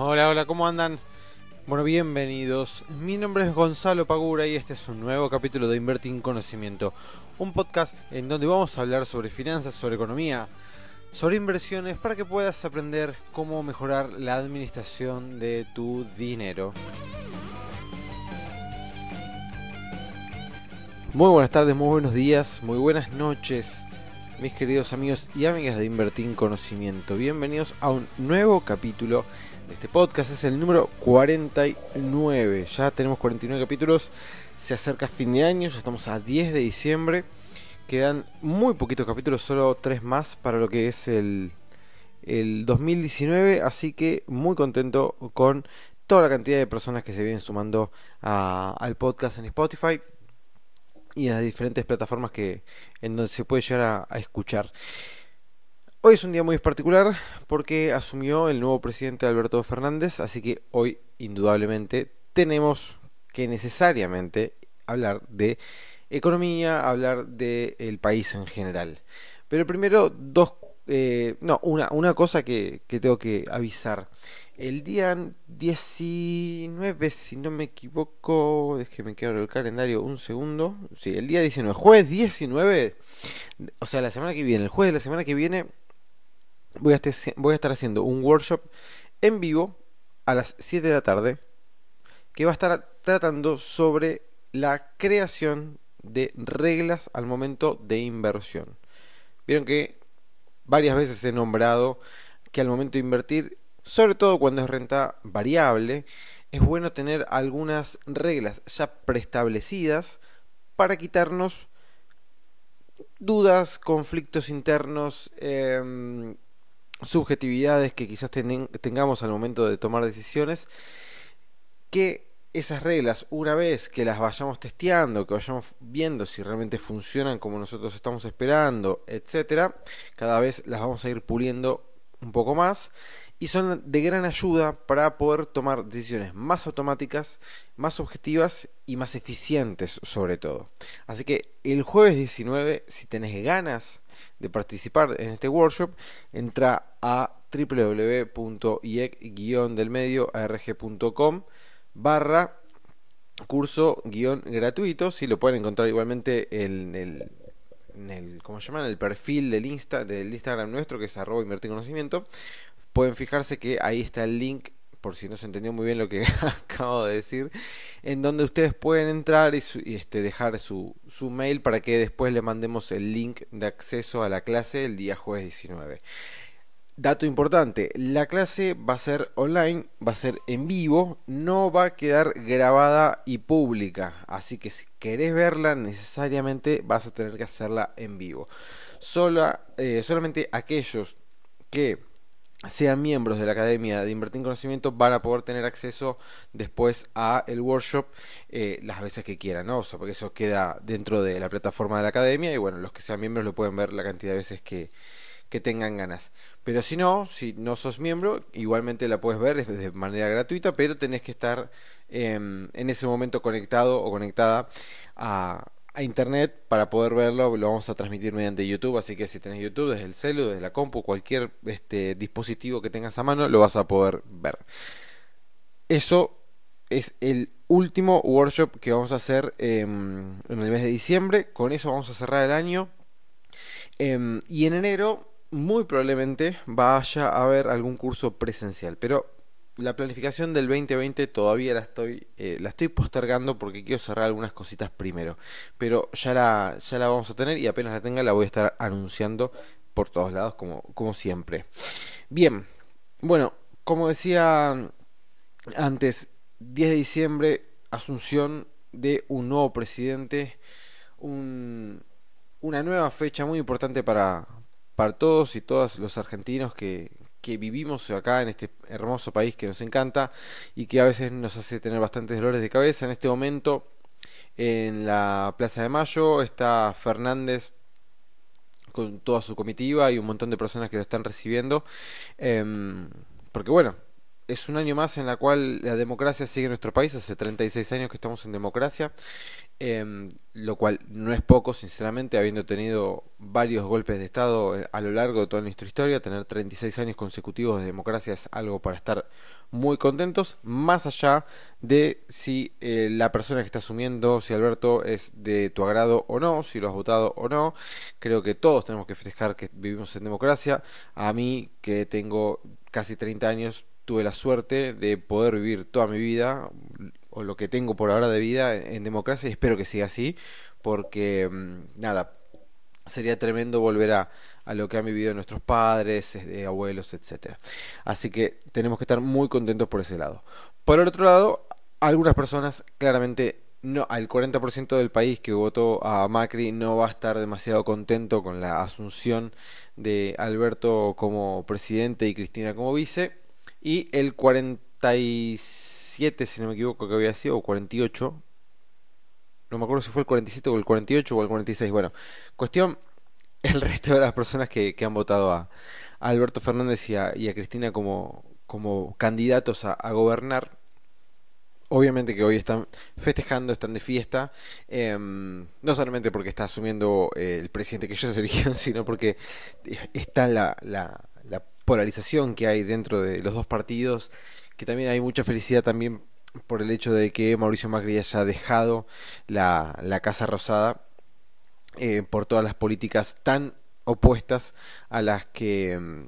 Hola, hola, ¿cómo andan? Bueno, bienvenidos. Mi nombre es Gonzalo Pagura y este es un nuevo capítulo de Invertir en Conocimiento, un podcast en donde vamos a hablar sobre finanzas, sobre economía, sobre inversiones para que puedas aprender cómo mejorar la administración de tu dinero. Muy buenas tardes, muy buenos días, muy buenas noches, mis queridos amigos y amigas de Invertir en Conocimiento. Bienvenidos a un nuevo capítulo este podcast. Es el número 49. Ya tenemos 49 capítulos. Se acerca fin de año, ya estamos a 10 de diciembre. Quedan muy poquitos capítulos, solo 3 más para lo que es el, el 2019. Así que muy contento con toda la cantidad de personas que se vienen sumando al podcast en Spotify y en las diferentes plataformas que en donde se puede llegar a, escuchar. Hoy es un día muy particular porque asumió el nuevo presidente Alberto Fernández, así que hoy indudablemente tenemos que necesariamente hablar de economía, hablar del país en general. Pero primero dos, eh, no, una, una cosa que, tengo que avisar. El día 19, si no me equivoco, es que me quedo el calendario un segundo. Sí, el día 19, jueves 19, o sea, la semana que viene, el jueves de la semana que viene, voy a, estar, haciendo un workshop en vivo a las 7 de la tarde que va a estar tratando sobre la creación de reglas al momento de inversión. Vieron que varias veces he nombrado que al momento de invertir sobre todo cuando es renta variable, es bueno tener algunas reglas ya preestablecidas para quitarnos dudas, conflictos internos, em, subjetividades que quizás tengamos al momento de tomar decisiones, que esas reglas, una vez que las vayamos testeando, que vayamos viendo si realmente funcionan como nosotros estamos esperando, etcétera, cada vez las vamos a ir puliendo un poco más y son de gran ayuda para poder tomar decisiones más automáticas, más objetivas y más eficientes sobre todo. Así que el jueves 19, si tenés ganas de participar en este workshop, entra a www.iec-delmedio.arg.com barra curso guion gratuito. Si lo pueden encontrar igualmente en el, ¿cómo se llama? En el perfil del, Insta, del Instagram nuestro que es arroba invertir conocimiento pueden fijarse que ahí está el link por si no se entendió muy bien lo que acabo de decir, en donde ustedes pueden entrar y, este, dejar su, mail para que después le mandemos el link de acceso a la clase el día jueves 19. Dato importante, la clase va a ser online, va a ser en vivo, no va a quedar grabada y pública, así que si querés verla necesariamente vas a tener que hacerla en vivo. Eh, solamente aquellos que sean miembros de la Academia de Invertir en Conocimiento van a poder tener acceso después a el workshop eh, las veces que quieran, ¿no? O sea, porque eso queda dentro de la plataforma de la Academia y bueno, los que sean miembros lo pueden ver la cantidad de veces que, que tengan ganas. Pero si no, si no sos miembro, igualmente la puedes ver de manera gratuita, pero tenés que estar em, en ese momento conectado o conectada a, a internet para poder verlo, lo vamos a transmitir mediante YouTube, así que si tenés YouTube desde el celu, desde la compu, cualquier este, dispositivo que tengas a mano, lo vas a poder ver. Eso es el último workshop que vamos a hacer em, en el mes de diciembre, con eso vamos a cerrar el año. Em, y en enero, muy probablemente, vaya a haber algún curso presencial, pero la planificación del 2020 todavía la estoy, eh, la estoy postergando porque quiero cerrar algunas cositas primero. Pero ya la, ya la vamos a tener y apenas la tenga la voy a estar anunciando por todos lados como, como siempre. Bien, bueno, como decía antes, 10 de diciembre, asunción de un nuevo presidente, un, una nueva fecha muy importante para, para todos y todas los argentinos que, que vivimos acá en este hermoso país que nos encanta y que a veces nos hace tener bastantes dolores de cabeza. En este momento, en la Plaza de Mayo, está Fernández con toda su comitiva y un montón de personas que lo están recibiendo. Em, porque bueno, es un año más en la cual la democracia sigue en nuestro país, hace 36 años que estamos en democracia, em, lo cual no es poco, sinceramente, habiendo tenido varios golpes de Estado eh, a lo largo de toda nuestra historia, tener 36 años consecutivos de democracia es algo para estar muy contentos, más allá de si eh, la persona que está asumiendo, si Alberto es de tu agrado o no, si lo has votado o no, creo que todos tenemos que festejar que vivimos en democracia, a mí que tengo casi 30 años, tuve la suerte de poder vivir toda mi vida, o lo que tengo por ahora de vida, en, democracia y espero que siga así, porque mm, nada, sería tremendo volver a, a lo que han vivido nuestros padres, eh, abuelos, etcétera. Así que tenemos que estar muy contentos por ese lado. Por el otro lado, algunas personas claramente no, al 40% del país que votó a Macri no va a estar demasiado contento con la asunción de Alberto como presidente y Cristina como vice. Y el 47, si no me equivoco, que había sido, o 48, no me acuerdo si fue el 47 o el 48 o el 46. Bueno, cuestión, el resto de las personas que, han votado a, Alberto Fernández y a, Cristina como, como candidatos a, gobernar, obviamente que hoy están festejando, están de fiesta, em, no solamente porque está asumiendo eh, el presidente que ellos eligieron, sino porque está la, la, la polarización que hay dentro de los dos partidos, que también hay mucha felicidad también por el hecho de que Mauricio Macri haya dejado la, la Casa Rosada eh, por todas las políticas tan opuestas a las que mm,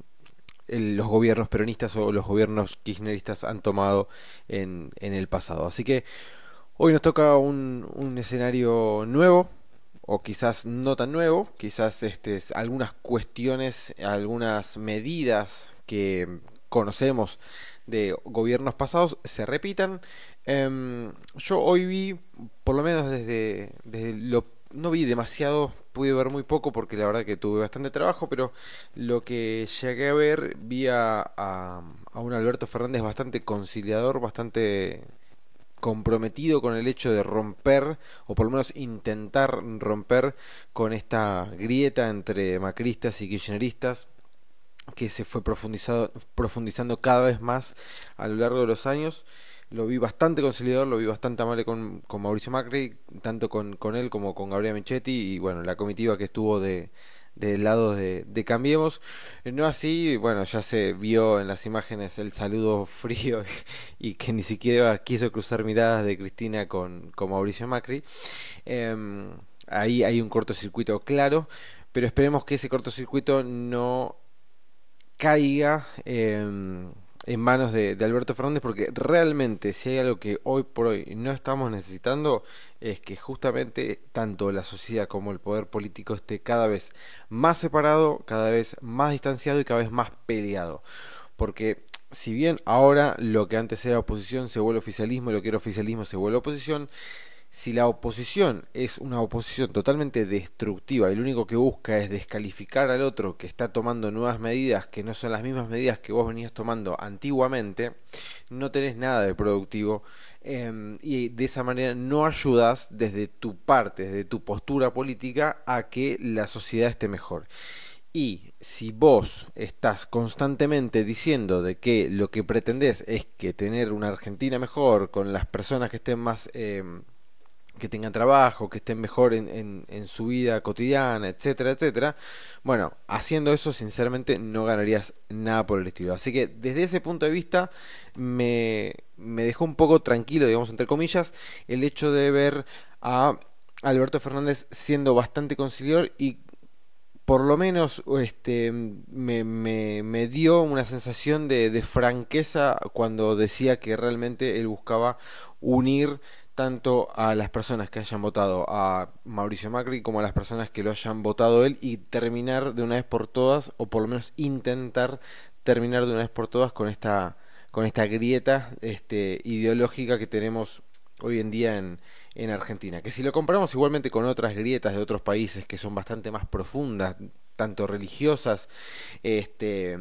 los gobiernos peronistas o los gobiernos kirchneristas han tomado en, en el pasado. Así que hoy nos toca un, un escenario nuevo, o quizás no tan nuevo, quizás este, algunas cuestiones, algunas medidas que conocemos de gobiernos pasados se repitan. Em, yo hoy vi, por lo menos desde, desde lo no vi demasiado, pude ver muy poco porque la verdad que tuve bastante trabajo, pero lo que llegué a ver vi a, a, a un Alberto Fernández bastante conciliador, bastante comprometido con el hecho de romper, o por lo menos intentar romper con esta grieta entre macristas y kirchneristas que se fue profundizado, profundizando cada vez más a lo largo de los años. Lo vi bastante conciliador, lo vi bastante amable con, con Mauricio Macri, tanto con, con él como con Gabriel Michetti y bueno, la comitiva que estuvo de, del lado de, de, Cambiemos. No así, bueno, ya se vio en las imágenes el saludo frío y que ni siquiera quiso cruzar miradas de Cristina con, con Mauricio Macri. Em, ahí hay un cortocircuito claro, pero esperemos que ese cortocircuito no caiga en manos de, Alberto Fernández porque realmente si hay algo que hoy por hoy no estamos necesitando es que justamente tanto la sociedad como el poder político esté cada vez más separado, cada vez más distanciado y cada vez más peleado. Porque si bien ahora lo que antes era oposición se vuelve oficialismo y lo que era oficialismo se vuelve oposición, si la oposición es una oposición totalmente destructiva y lo único que busca es descalificar al otro que está tomando nuevas medidas que no son las mismas medidas que vos venías tomando antiguamente, no tenés nada de productivo em, y de esa manera no ayudas desde tu parte, desde tu postura política a que la sociedad esté mejor. Y si vos estás constantemente diciendo de que lo que pretendés es que tener una Argentina mejor, con las personas que estén más em, que tengan trabajo, que estén mejor en, en, su vida cotidiana, etcétera, etcétera. Bueno, haciendo eso, sinceramente, no ganarías nada por el estilo. Así que desde ese punto de vista, me, me dejó un poco tranquilo, digamos, entre comillas, el hecho de ver a Alberto Fernández siendo bastante conciliador y por lo menos este, me, me, me dio una sensación de, de franqueza cuando decía que realmente él buscaba unir tanto a las personas que hayan votado a Mauricio Macri como a las personas que lo hayan votado él y terminar de una vez por todas o por lo menos intentar terminar de una vez por todas con esta con esta grieta este, ideológica que tenemos hoy en día en, en Argentina. Que si lo comparamos igualmente con otras grietas de otros países que son bastante más profundas, tanto religiosas, este,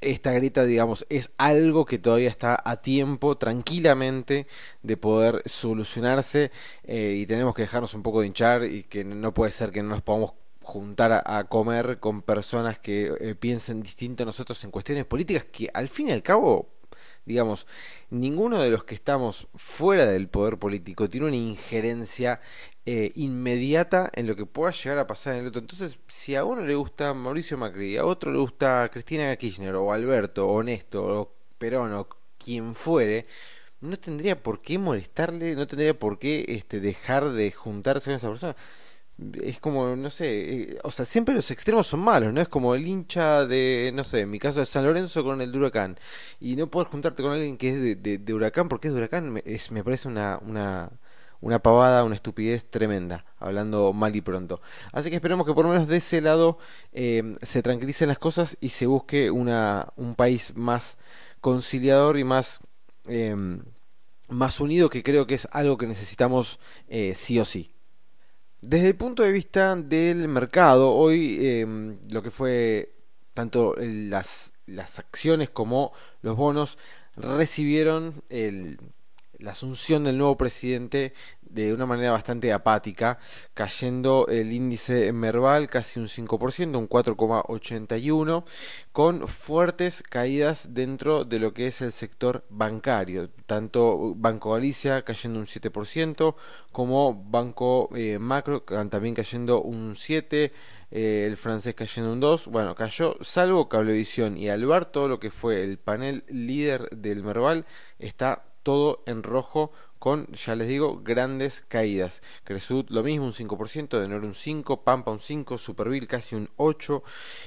esta grieta, digamos, es algo que todavía está a tiempo, tranquilamente, de poder solucionarse eh, y tenemos que dejarnos un poco de hinchar y que no puede ser que no nos podamos juntar a, comer con personas que eh, piensen distinto a nosotros en cuestiones políticas que al fin y al cabo digamos, ninguno de los que estamos fuera del poder político tiene una injerencia eh, inmediata en lo que pueda llegar a pasar en el otro. Entonces, si a uno le gusta Mauricio Macri, a otro le gusta Cristina Kirchner, o Alberto, o Néstor, o Perón, o quien fuere, no tendría por qué molestarle, no tendría por qué este, dejar de juntarse con esa persona es como, no sé, eh, o sea, siempre los extremos son malos, ¿no? Es como el hincha de, no sé, en mi caso de San Lorenzo con el de Huracán. Y no poder juntarte con alguien que es de, de, Huracán porque es de Huracán, me, es, me parece una, una, una pavada, una estupidez tremenda, hablando mal y pronto. Así que esperemos que por lo menos de ese lado eh, se tranquilicen las cosas y se busque una, un país más conciliador y más... Eh, más unido que creo que es algo que necesitamos sí o sí. Desde el punto de vista del mercado, hoy em, lo que fue tanto las, las acciones como los bonos recibieron el, la asunción del nuevo presidente de una manera bastante apática, cayendo el índice Merval casi un 5%, un 4,81%, con fuertes caídas dentro de lo que es el sector bancario, tanto Banco Galicia cayendo un 7%, como Banco eh, Macro también cayendo un 7%, eh, el francés cayendo un 2, bueno, cayó, salvo Cablevisión y Alvar, todo lo que fue el panel líder del Merval está todo en rojo con, ya les digo, grandes caídas. Cresut lo mismo, un 5%, Denor un 5%, Pampa un 5%, Superville casi un 8%,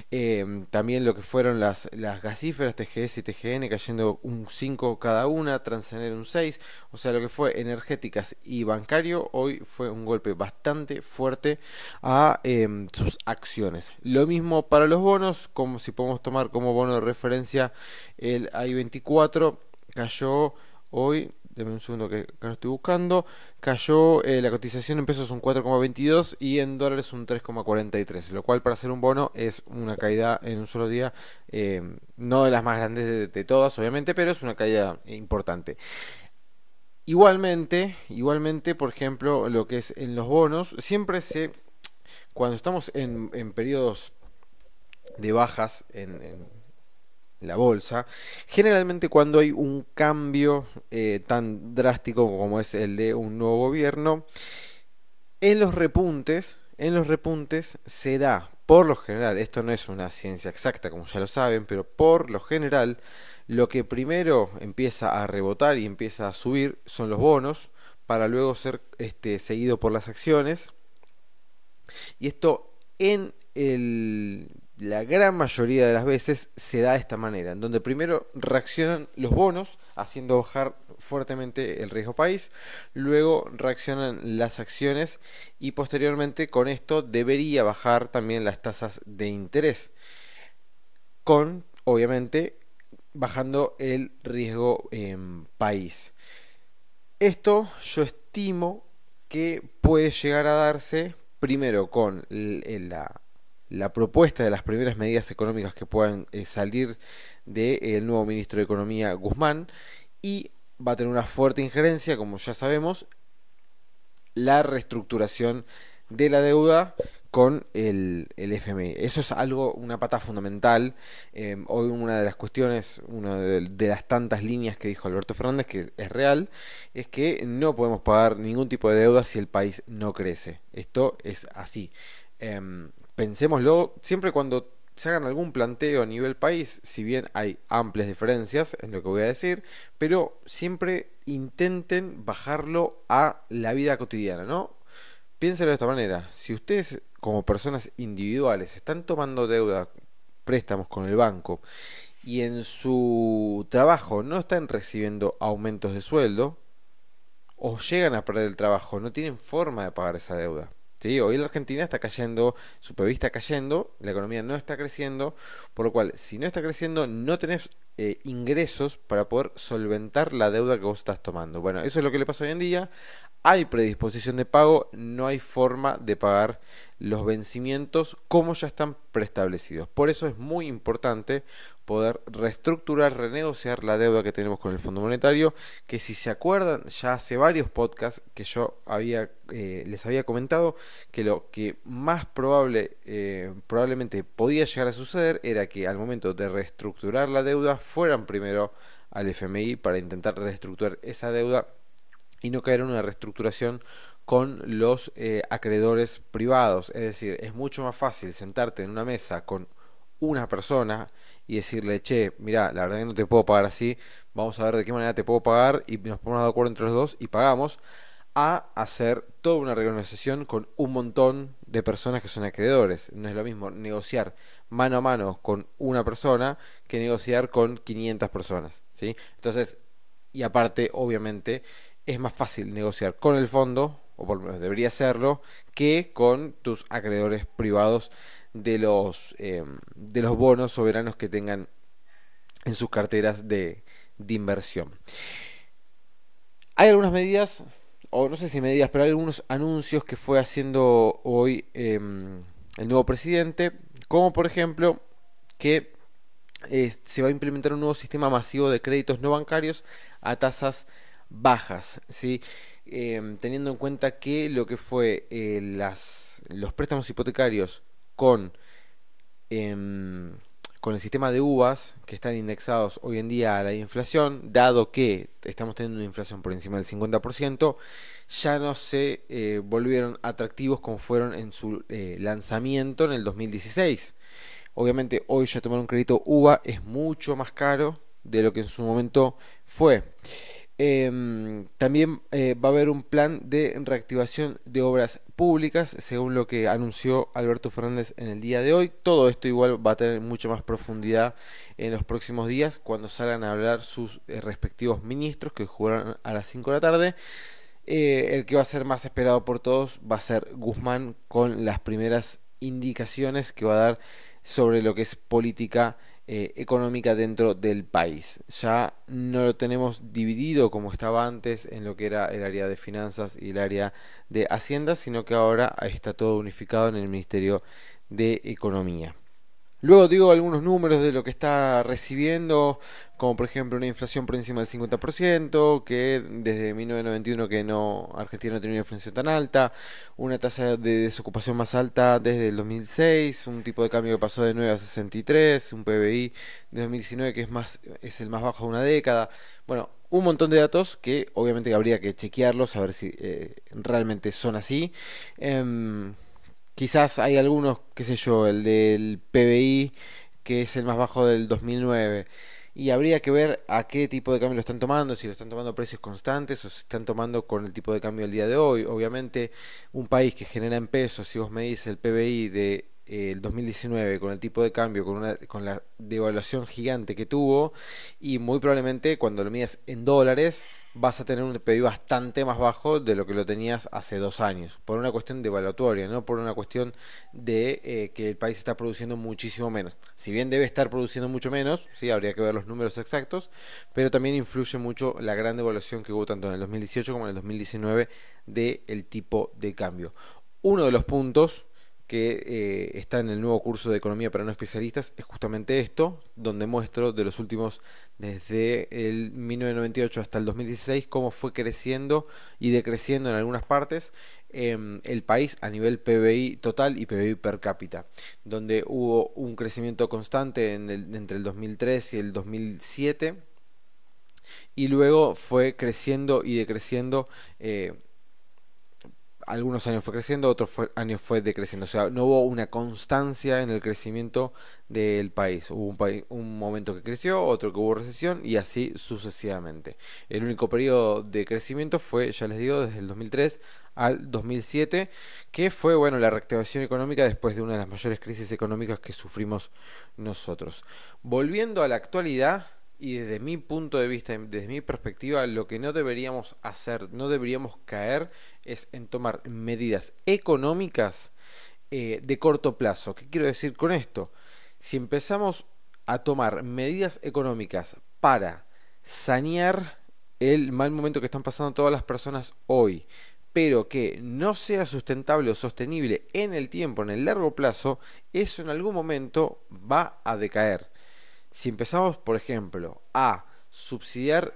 eh, también lo que fueron las, las gasíferas TGS y TGN cayendo un 5% cada una, Transener un 6%, o sea, lo que fue energéticas y bancario, hoy fue un golpe bastante fuerte a em, sus acciones. Lo mismo para los bonos, como si podemos tomar como bono de referencia el I24, cayó Hoy, denme un segundo que, lo estoy buscando, cayó eh, la cotización en pesos un 4,22 y en dólares un 3,43, lo cual para hacer un bono es una caída en un solo día, eh, no de las más grandes de, todas, obviamente, pero es una caída importante. Igualmente, igualmente, por ejemplo, lo que es en los bonos, siempre se, cuando estamos en, en periodos de bajas en la bolsa, generalmente cuando hay un cambio eh, tan drástico como es el de un nuevo gobierno, en los repuntes, en los repuntes se da, por lo general, esto no es una ciencia exacta como ya lo saben, pero por lo general, lo que primero empieza a rebotar y empieza a subir son los bonos, para luego ser este, seguido por las acciones. Y esto en el la gran mayoría de las veces se da de esta manera, en donde primero reaccionan los bonos, haciendo bajar fuertemente el riesgo país, luego reaccionan las acciones y posteriormente con esto debería bajar también las tasas de interés, con obviamente bajando el riesgo país. Esto yo estimo que puede llegar a darse primero con la la propuesta de las primeras medidas económicas que puedan eh, salir del nuevo ministro de Economía Guzmán y va a tener una fuerte injerencia, como ya sabemos, la reestructuración de la deuda con el, el FMI. Eso es algo, una pata fundamental. Eh, hoy una de las cuestiones, una de, de, las tantas líneas que dijo Alberto Fernández, que es real, es que no podemos pagar ningún tipo de deuda si el país no crece. Esto es así. Em, pensémoslo, siempre cuando se hagan algún planteo a nivel país, si bien hay amplias diferencias en lo que voy a decir, pero siempre intenten bajarlo a la vida cotidiana, ¿no? Piénselo de esta manera, si ustedes como personas individuales están tomando deuda, préstamos con el banco, y en su trabajo no están recibiendo aumentos de sueldo, o llegan a perder el trabajo, no tienen forma de pagar esa deuda. ¿Sí? Hoy la Argentina está cayendo, su PIB está cayendo, la economía no está creciendo, por lo cual, si no está creciendo, no tenés eh, ingresos para poder solventar la deuda que vos estás tomando. Bueno, eso es lo que le pasa hoy en día hay predisposición de pago, no hay forma de pagar los vencimientos como ya están preestablecidos. Por eso es muy importante poder reestructurar, renegociar la deuda que tenemos con el Fondo Monetario, que si se acuerdan, ya hace varios podcasts que yo había, eh, les había comentado que lo que más probable, eh, probablemente podía llegar a suceder era que al momento de reestructurar la deuda fueran primero al FMI para intentar reestructurar esa deuda y no caer en una reestructuración con los eh, acreedores privados. Es decir, es mucho más fácil sentarte en una mesa con una persona y decirle, che, mira, la verdad que no te puedo pagar así, vamos a ver de qué manera te puedo pagar y nos ponemos de acuerdo entre los dos y pagamos, a hacer toda una renegociación con un montón de personas que son acreedores. No es lo mismo negociar mano a mano con una persona que negociar con 500 personas. ¿sí? Entonces, y aparte, obviamente, es más fácil negociar con el fondo, o por lo menos debería serlo, que con tus acreedores privados de los, em, de los bonos soberanos que tengan en sus carteras de, de inversión. Hay algunas medidas, o no sé si medidas, pero hay algunos anuncios que fue haciendo hoy em, el nuevo presidente, como por ejemplo que eh, se va a implementar un nuevo sistema masivo de créditos no bancarios a tasas bajas, ¿sí? Em, teniendo en cuenta que lo que fue eh, los préstamos hipotecarios con, em, con el sistema de uvas que están indexados hoy en día a la inflación, dado que estamos teniendo una inflación por encima del 50%, ya no se eh, volvieron atractivos como fueron en su eh, lanzamiento en el 2016. Obviamente hoy ya tomar un crédito UVA es mucho más caro de lo que en su momento fue. Em, también eh, va a haber un plan de reactivación de obras públicas, según lo que anunció Alberto Fernández en el día de hoy. Todo esto igual va a tener mucha más profundidad en los próximos días cuando salgan a hablar sus eh, respectivos ministros que jugarán a las 5 de la tarde. Eh, el que va a ser más esperado por todos va a ser Guzmán con las primeras indicaciones que va a dar sobre lo que es política eh, económica dentro del país. Ya no lo tenemos dividido como estaba antes en lo que era el área de finanzas y el área de hacienda, sino que ahora está todo unificado en el Ministerio de Economía. Luego digo algunos números de lo que está recibiendo, como por ejemplo una inflación por encima del 50%, que desde 1991 que no Argentina no tenía una inflación tan alta, una tasa de desocupación más alta desde el 2006, un tipo de cambio que pasó de 9 a 63, un PBI de 2019 que es más es el más bajo de una década. Bueno, un montón de datos que obviamente habría que chequearlos a ver si eh, realmente son así. Em, Quizás hay algunos, qué sé yo, el del PBI, que es el más bajo del 2009. Y habría que ver a qué tipo de cambio lo están tomando, si lo están tomando a precios constantes o si están tomando con el tipo de cambio del día de hoy. Obviamente, un país que genera en pesos, si vos me el PBI de el 2019 con el tipo de cambio, con, una, con la devaluación gigante que tuvo y muy probablemente cuando lo midas en dólares vas a tener un PIB bastante más bajo de lo que lo tenías hace dos años, por una cuestión de evaluatoria, no por una cuestión de eh, que el país está produciendo muchísimo menos. Si bien debe estar produciendo mucho menos, sí, habría que ver los números exactos, pero también influye mucho la gran devaluación que hubo tanto en el 2018 como en el 2019 del tipo de cambio. Uno de los puntos que eh, está en el nuevo curso de Economía para no especialistas es justamente esto, donde muestro de los últimos, desde el 1998 hasta el 2016, cómo fue creciendo y decreciendo en algunas partes em, el país a nivel PBI total y PBI per cápita, donde hubo un crecimiento constante en entre el 2003 y el 2007, y luego fue creciendo y decreciendo. Eh, algunos años fue creciendo, otros años fue decreciendo. O sea, no hubo una constancia en el crecimiento del país. Hubo un, momento que creció, otro que hubo recesión y así sucesivamente. El único periodo de crecimiento fue, ya les digo, desde el 2003 al 2007, que fue bueno la reactivación económica después de una de las mayores crisis económicas que sufrimos nosotros. Volviendo a la actualidad, y desde mi punto de vista, desde mi perspectiva, lo que no deberíamos hacer, no deberíamos caer, es en tomar medidas económicas eh, de corto plazo. ¿Qué quiero decir con esto? Si empezamos a tomar medidas económicas para sanear el mal momento que están pasando todas las personas hoy, pero que no sea sustentable o sostenible en el tiempo, en el largo plazo, eso en algún momento va a decaer. Si empezamos, por ejemplo, a subsidiar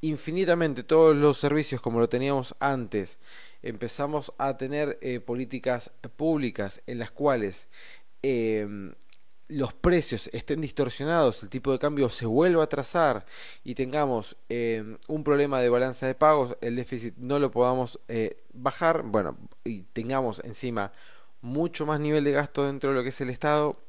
infinitamente todos los servicios como lo teníamos antes, empezamos a tener eh, políticas públicas en las cuales em, los precios estén distorsionados, el tipo de cambio se vuelva a trazar y tengamos em, un problema de balanza de pagos, el déficit no lo podamos eh, bajar, bueno, y tengamos encima mucho más nivel de gasto dentro de lo que es el Estado,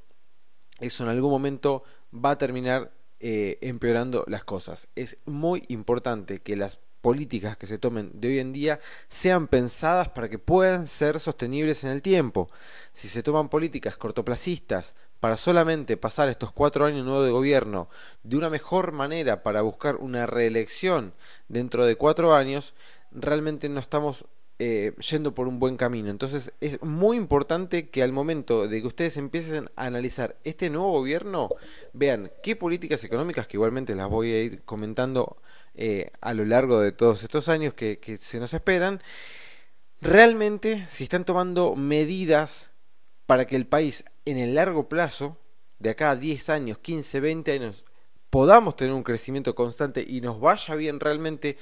eso en algún momento va a terminar eh, empeorando las cosas. Es muy importante que las políticas que se tomen de hoy en día sean pensadas para que puedan ser sostenibles en el tiempo. Si se toman políticas cortoplacistas para solamente pasar estos cuatro años nuevos de gobierno de una mejor manera para buscar una reelección dentro de cuatro años, realmente no estamos eh, yendo por un buen camino. Entonces es muy importante que al momento de que ustedes empiecen a analizar este nuevo gobierno, vean qué políticas económicas, que igualmente las voy a ir comentando eh, a lo largo de todos estos años que, que se nos esperan, realmente si están tomando medidas para que el país en el largo plazo, de acá a 10 años, 15, 20 años, podamos tener un crecimiento constante y nos vaya bien realmente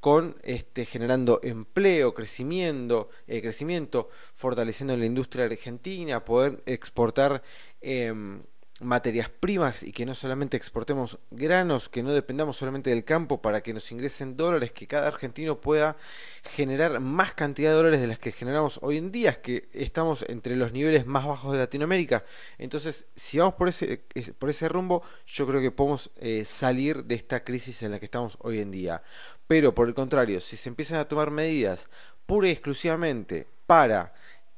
con este, generando empleo, crecimiento, eh, crecimiento, fortaleciendo la industria argentina, poder exportar em, materias primas y que no solamente exportemos granos, que no dependamos solamente del campo para que nos ingresen dólares, que cada argentino pueda generar más cantidad de dólares de las que generamos hoy en día, que estamos entre los niveles más bajos de Latinoamérica. Entonces, si vamos por ese, por ese rumbo, yo creo que podemos eh, salir de esta crisis en la que estamos hoy en día. Pero por el contrario, si se empiezan a tomar medidas pura y exclusivamente para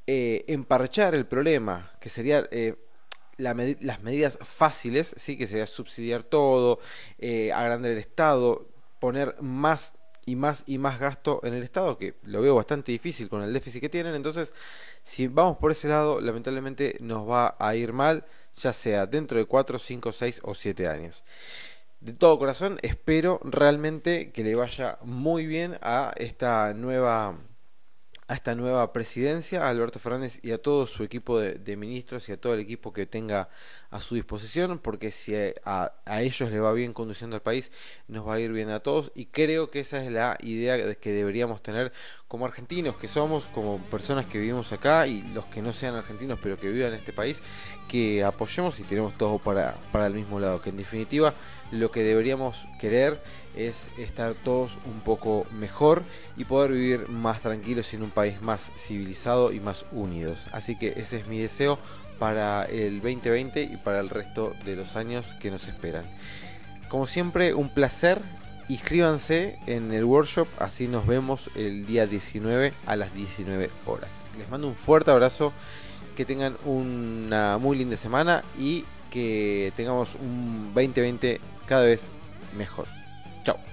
eh, emparchar el problema, que sería... Eh, las medidas fáciles, ¿sí? que sería subsidiar todo, eh, agrandar el Estado, poner más y más y más gasto en el Estado, que lo veo bastante difícil con el déficit que tienen. Entonces, si vamos por ese lado, lamentablemente nos va a ir mal, ya sea dentro de 4, 5, 6 o 7 años. De todo corazón, espero realmente que le vaya muy bien a esta nueva a esta nueva presidencia, a Alberto Fernández y a todo su equipo de, ministros y a todo el equipo que tenga a su disposición, porque si a, ellos le va bien conduciendo al país, nos va a ir bien a todos y creo que esa es la idea que deberíamos tener como argentinos que somos, como personas que vivimos acá y los que no sean argentinos pero que vivan en este país, que apoyemos y tenemos todo para, para el mismo lado, que en definitiva lo que deberíamos querer es estar todos un poco mejor y poder vivir más tranquilos en un país más civilizado y más unidos. Así que ese es mi deseo para el 2020 y para el resto de los años que nos esperan. Como siempre, un placer. Inscríbanse en el workshop, así nos vemos el día 19 a las 19 horas. Les mando un fuerte abrazo, que tengan una muy linda semana y que tengamos un 2020 cada vez mejor. Chao.